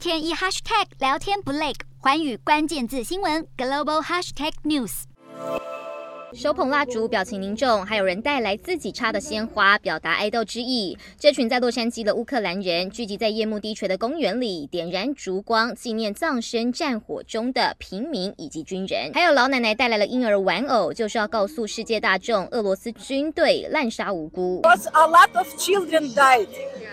天一 hashtag 聊天不累，环宇关键字新闻 global hashtag news。手捧蜡烛，表情凝重，还有人带来自己插的鲜花，表达哀悼之意。这群在洛杉矶的乌克兰人聚集在夜幕低垂的公园里，点燃烛光，纪念葬身战火中的平民以及军人。还有老奶奶带来了婴儿玩偶，就是要告诉世界大众，俄罗斯军队滥杀无辜。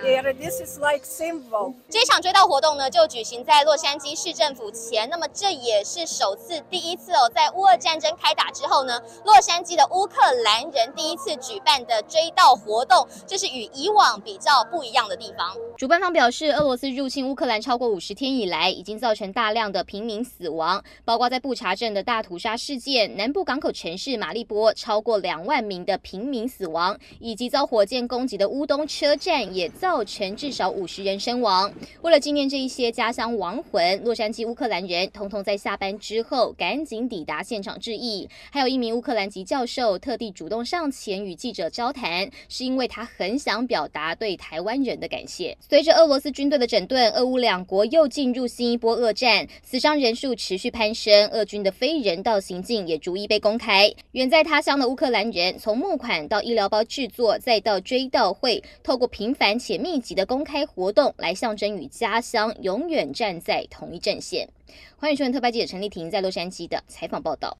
Yeah, this is like symbol. 这场追悼活动呢，就举行在洛杉矶市政府前。那么这也是首次，第一次哦，在乌俄战争开打之后呢。洛杉矶的乌克兰人第一次举办的追悼活动，这是与以往比较不一样的地方。主办方表示，俄罗斯入侵乌克兰超过五十天以来，已经造成大量的平民死亡，包括在布查镇的大屠杀事件，南部港口城市马利波超过两万名的平民死亡，以及遭火箭攻击的乌东车站也造成至少五十人身亡。为了纪念这一些家乡亡魂，洛杉矶乌克兰人通通在下班之后赶紧抵达现场致意，还有一名乌克。兰籍教授特地主动上前与记者交谈，是因为他很想表达对台湾人的感谢。随着俄罗斯军队的整顿，俄乌两国又进入新一波恶战，死伤人数持续攀升，俄军的非人道行径也逐一被公开。远在他乡的乌克兰人，从募款到医疗包制作，再到追悼会，透过频繁且密集的公开活动，来象征与家乡永远站在同一阵线。欢迎收看特派记者陈丽婷在洛杉矶的采访报道。